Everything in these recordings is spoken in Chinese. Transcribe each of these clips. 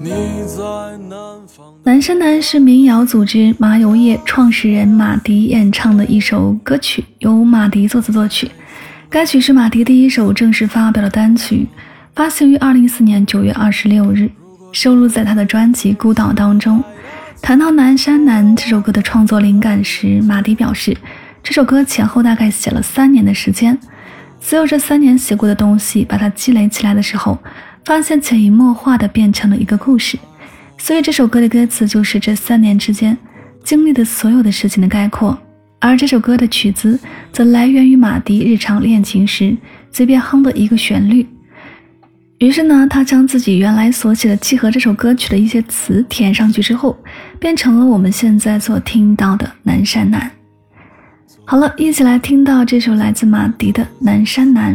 你在南山南是民谣组织麻油叶创始人马迪演唱的一首歌曲，由马迪作词作曲。该曲是马迪第一首正式发表的单曲，发行于二零一四年九月二十六日，收录在他的专辑《孤岛》当中。谈到《南山南》这首歌的创作灵感时，马迪表示，这首歌前后大概写了三年的时间，所有这三年写过的东西，把它积累起来的时候。发现潜移默化的变成了一个故事，所以这首歌的歌词就是这三年之间经历的所有的事情的概括，而这首歌的曲子则来源于马迪日常练琴时随便哼的一个旋律。于是呢，他将自己原来所写的契合这首歌曲的一些词填上去之后，变成了我们现在所听到的《南山南》。好了，一起来听到这首来自马迪的《南山南》。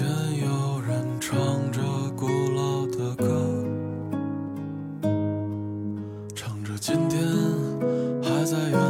见有人唱着古老的歌，唱着今天还在远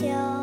죠